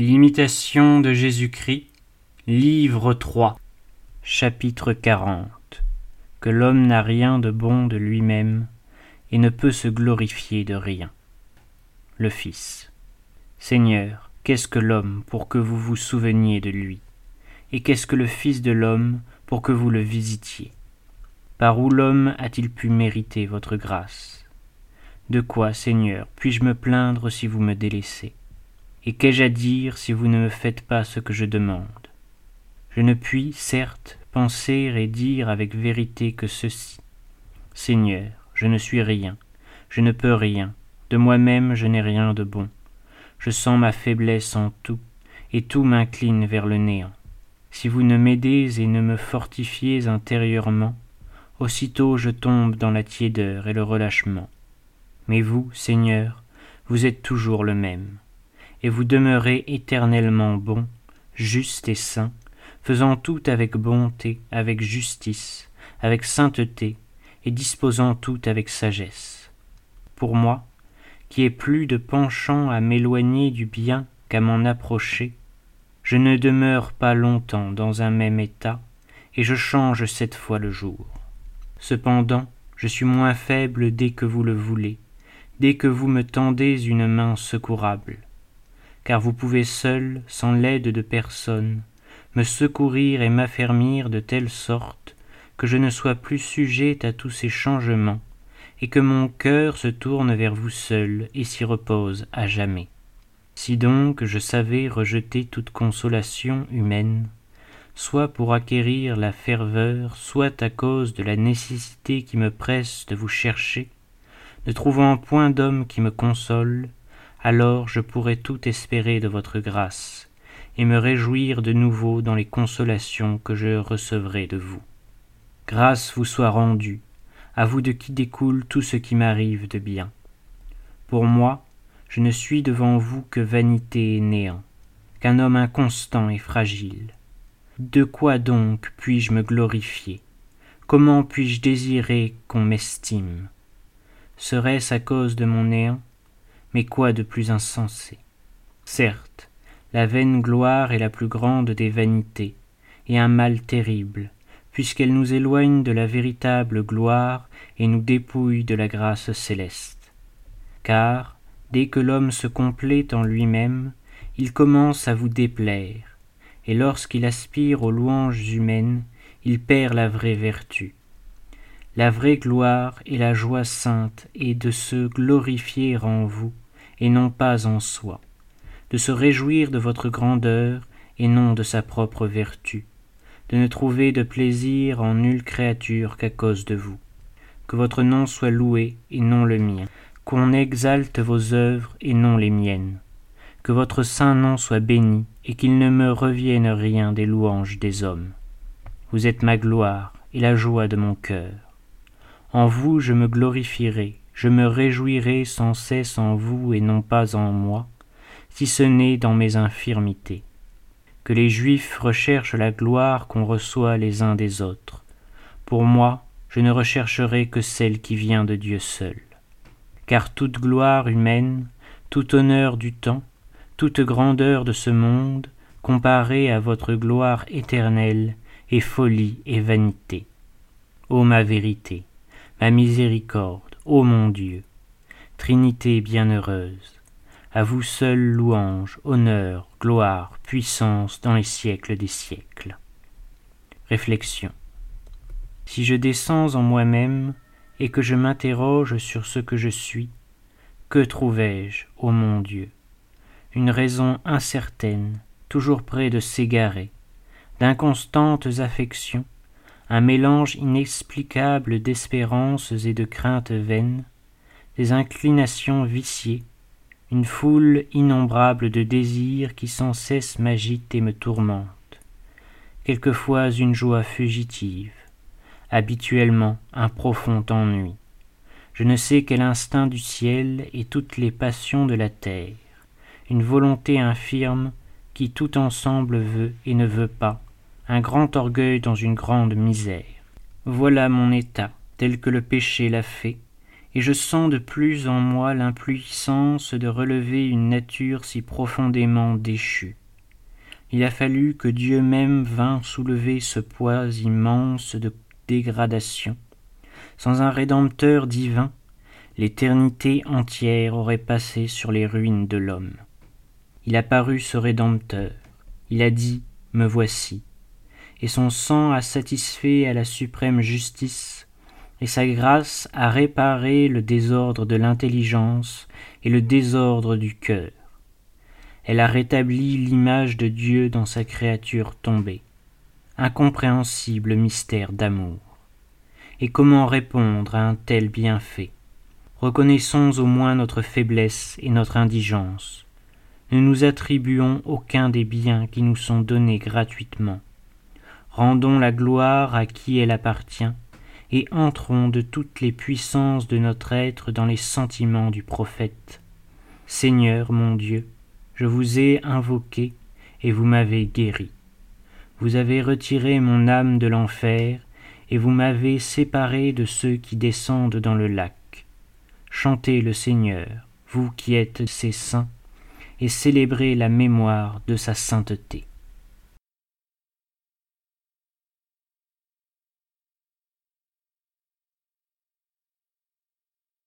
L'imitation de Jésus-Christ, livre 3, chapitre 40 Que l'homme n'a rien de bon de lui-même et ne peut se glorifier de rien. Le Fils. Seigneur, qu'est-ce que l'homme pour que vous vous souveniez de lui? Et qu'est-ce que le Fils de l'homme pour que vous le visitiez? Par où l'homme a-t-il pu mériter votre grâce? De quoi, Seigneur, puis-je me plaindre si vous me délaissez? Et qu'ai-je à dire si vous ne me faites pas ce que je demande? Je ne puis, certes, penser et dire avec vérité que ceci. Seigneur, je ne suis rien, je ne peux rien, de moi-même je n'ai rien de bon. Je sens ma faiblesse en tout, et tout m'incline vers le néant. Si vous ne m'aidez et ne me fortifiez intérieurement, aussitôt je tombe dans la tiédeur et le relâchement. Mais vous, Seigneur, vous êtes toujours le même et vous demeurez éternellement bon, juste et saint, faisant tout avec bonté, avec justice, avec sainteté, et disposant tout avec sagesse. Pour moi, qui ai plus de penchant à m'éloigner du bien qu'à m'en approcher, je ne demeure pas longtemps dans un même état, et je change sept fois le jour. Cependant, je suis moins faible dès que vous le voulez, dès que vous me tendez une main secourable car vous pouvez seul, sans l'aide de personne, me secourir et m'affermir de telle sorte que je ne sois plus sujet à tous ces changements, et que mon cœur se tourne vers vous seul et s'y repose à jamais. Si donc je savais rejeter toute consolation humaine, soit pour acquérir la ferveur, soit à cause de la nécessité qui me presse de vous chercher, ne trouvant point d'homme qui me console, alors je pourrai tout espérer de votre grâce, et me réjouir de nouveau dans les consolations que je recevrai de vous. Grâce vous soit rendue, à vous de qui découle tout ce qui m'arrive de bien. Pour moi, je ne suis devant vous que vanité et néant, qu'un homme inconstant et fragile. De quoi donc puis-je me glorifier? Comment puis-je désirer qu'on m'estime? Serait-ce à cause de mon néant? Mais quoi de plus insensé? Certes, la vaine gloire est la plus grande des vanités, et un mal terrible, puisqu'elle nous éloigne de la véritable gloire et nous dépouille de la grâce céleste. Car, dès que l'homme se complète en lui-même, il commence à vous déplaire, et lorsqu'il aspire aux louanges humaines, il perd la vraie vertu. La vraie gloire et la joie sainte est de se glorifier en vous, et non pas en soi, de se réjouir de votre grandeur et non de sa propre vertu, de ne trouver de plaisir en nulle créature qu'à cause de vous. Que votre nom soit loué et non le mien, qu'on exalte vos œuvres et non les miennes, que votre saint nom soit béni et qu'il ne me revienne rien des louanges des hommes. Vous êtes ma gloire et la joie de mon cœur. En vous je me glorifierai, je me réjouirai sans cesse en vous et non pas en moi, si ce n'est dans mes infirmités. Que les Juifs recherchent la gloire qu'on reçoit les uns des autres. Pour moi, je ne rechercherai que celle qui vient de Dieu seul. Car toute gloire humaine, tout honneur du temps, toute grandeur de ce monde, comparée à votre gloire éternelle, est folie et vanité. Ô ma vérité, ma miséricorde, ô mon Dieu, Trinité bienheureuse, à vous seul louange, honneur, gloire, puissance dans les siècles des siècles. Réflexion. Si je descends en moi-même et que je m'interroge sur ce que je suis, que trouvai-je, ô mon Dieu? Une raison incertaine, toujours près de s'égarer, d'inconstantes affections, un mélange inexplicable d'espérances et de craintes vaines, des inclinations viciées, une foule innombrable de désirs qui sans cesse m'agitent et me tourmentent, quelquefois une joie fugitive, habituellement un profond ennui, je ne sais quel instinct du ciel et toutes les passions de la terre, une volonté infirme qui tout ensemble veut et ne veut pas, un grand orgueil dans une grande misère. Voilà mon état, tel que le péché l'a fait, et je sens de plus en moi l'impuissance de relever une nature si profondément déchue. Il a fallu que Dieu même vînt soulever ce poids immense de dégradation. Sans un Rédempteur divin, l'éternité entière aurait passé sur les ruines de l'homme. Il a paru ce Rédempteur, il a dit Me voici, et son sang a satisfait à la suprême justice et sa grâce a réparé le désordre de l'intelligence et le désordre du cœur. Elle a rétabli l'image de Dieu dans sa créature tombée. Incompréhensible mystère d'amour. Et comment répondre à un tel bienfait? Reconnaissons au moins notre faiblesse et notre indigence. Ne nous attribuons aucun des biens qui nous sont donnés gratuitement. Rendons la gloire à qui elle appartient et entrons de toutes les puissances de notre être dans les sentiments du prophète. Seigneur mon Dieu, je vous ai invoqué et vous m'avez guéri. Vous avez retiré mon âme de l'enfer et vous m'avez séparé de ceux qui descendent dans le lac. Chantez le Seigneur, vous qui êtes ses saints, et célébrez la mémoire de sa sainteté.